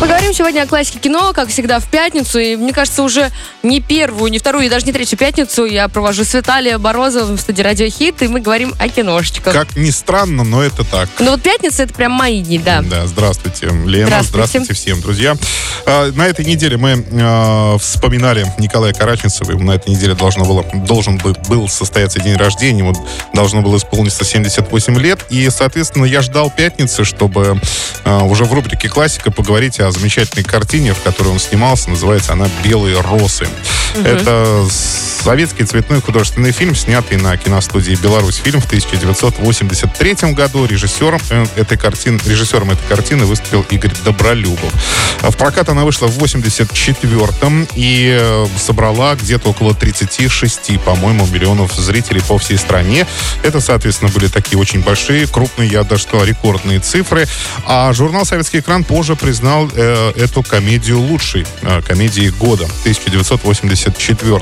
Поговорим сегодня о классике кино, как всегда, в пятницу. И мне кажется, уже не первую, не вторую и даже не третью пятницу я провожу с Виталием Борозовым в студии Радио Хит, и мы говорим о киношечках. Как ни странно, но это так. Ну вот пятница это прям мои дни, да. Да, здравствуйте, Лена, Здравствуйте. здравствуйте, всем, друзья. А, На этой неделе мы а, вспоминали Николая Караченцева. Ему На этой неделе должно было, должен бы- был состояться день рождения, ему должно было исполниться 78 лет. И, соответственно, я ждал пятницы, чтобы уже в рубрике «Классика» поговорить о замечательной картине, в которой он снимался. Называется она «Белые росы». Это советский цветной художественный фильм, снятый на киностудии «Беларусь фильм» в 1983 году. Режиссером э, этой картины, режиссером этой картины выступил Игорь Добролюбов. А В прокат она вышла в 84-м и э, собрала где-то около 36, по-моему, миллионов зрителей по всей стране. Это, соответственно, были такие очень большие, крупные, я даже сказал, рекордные цифры. А журнал «Советский экран» позже признал э, эту комедию лучшей э, комедией года 1984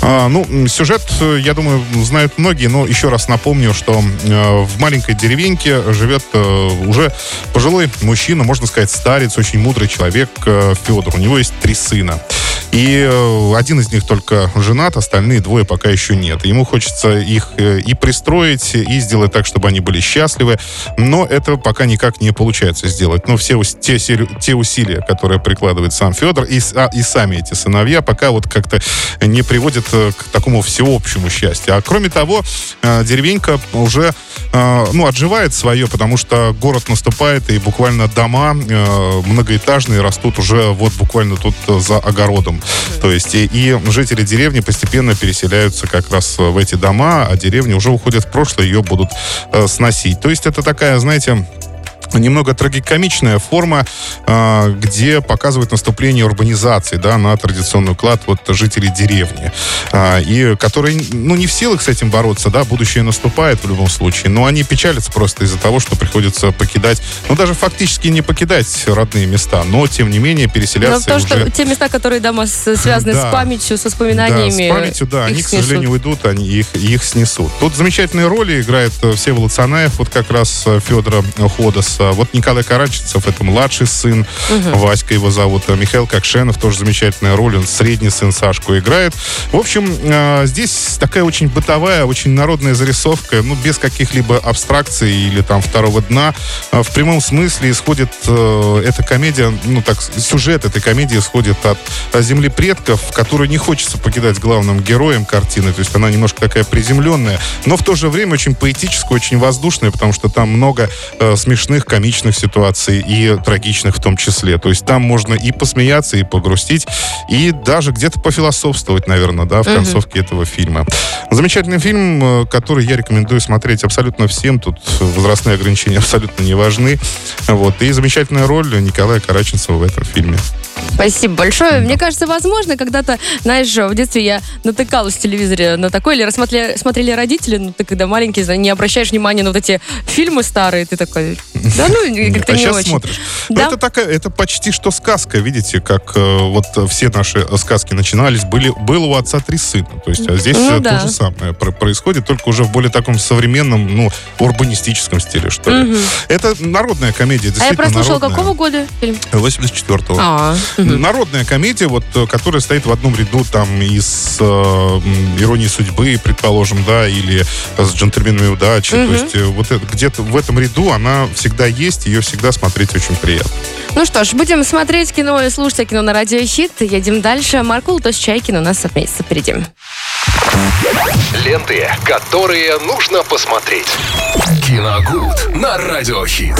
а, ну, сюжет, э, я думаю, знают многие, но еще раз напомню, что э, в маленькой деревеньке живет э, уже пожилой мужчина, можно сказать, старец, очень мудрый человек Федор. У него есть три сына. И э, один из них только женат, остальные двое пока еще нет. Ему хочется их э, и пристроить, и сделать так, чтобы они были счастливы, но это пока никак не получается сделать. Но все те, те усилия, которые прикладывает сам Федор, и, а, и сами эти сыновья, пока вот как-то не приводят э, к такому всеобщему счастью. А кроме того, деревенька уже ну, отживает свое, потому что город наступает, и буквально дома многоэтажные растут уже вот буквально тут за огородом. То есть и, и жители деревни постепенно переселяются как раз в эти дома, а деревня уже уходит в прошлое, ее будут э, сносить. То есть это такая, знаете, немного трагикомичная форма, э, где показывает наступление урбанизации да, на традиционный уклад вот, жителей деревни. А, и которые, ну, не в силах с этим бороться, да, будущее наступает в любом случае, но они печалятся просто из-за того, что приходится покидать, ну, даже фактически не покидать родные места, но, тем не менее, Но переселяться потому уже... что те места, которые дома связаны Да. с памятью, со воспоминаниями. Да, с памятью, да, они, к сожалению, уйдут, они их, их снесут. Тут замечательные роли играет э, Всеволод Санаев, вот как раз э, Федора Ходоса. Вот Николай Караченцев, это младший сын, Васька его зовут. А Михаил Кокшенов, тоже замечательная роль, он средний сын Сашку играет. В общем, э, здесь такая очень бытовая, очень народная зарисовка, ну, без каких-либо абстракций или там второго дна. Э, В прямом смысле исходит э, эта комедия, ну, так, сюжет этой комедии исходит от э, земли предков, которую не хочется покидать главным героем картины. То есть она немножко такая приземленная, но в то же время очень поэтическая, очень воздушная, потому что там много э, смешных, комичных ситуаций и трагичных в том числе. То есть там можно и посмеяться, и погрустить, и даже где-то пофилософствовать, наверное, да, в концовке этого фильма. Замечательный фильм, э, который я рекомендую смотреть абсолютно всем. Тут возрастные ограничения абсолютно не важны. Вот. И замечательная роль Николая Караченцева в этом фильме. Спасибо большое. Мне кажется, возможно, когда-то, знаешь, в детстве я натыкалась в телевизоре на такое, или рассмотрели смотрели родители, ну, ты когда маленький, не обращаешь внимания на вот эти фильмы старые, ты такой, да ну, как-то а не сейчас очень. смотришь. Да. Ну, это такая, это почти что сказка, видите, как э, вот э, все наши э, сказки начинались, были, было у отца три сына. То есть, а здесь Ну э, да. то же самое про- происходит, только уже в более таком современном, ну, урбанистическом стиле, что ли. Это народная комедия, А я прослушала, какого года фильм? 84-го. А, Народная комедия, вот, которая стоит в одном ряду там и с э, м, «Иронией судьбы», предположим, да, или с «Джентльменами удачи». То есть вот где-то в этом ряду она всегда есть, ее всегда смотреть очень приятно. Ну что ж, будем смотреть кино и слушать кино на радио Хит. Едем дальше. Маркул Тос Чайкин у нас отметится впереди. Ленты, которые нужно посмотреть. Киногуд на Радиохит.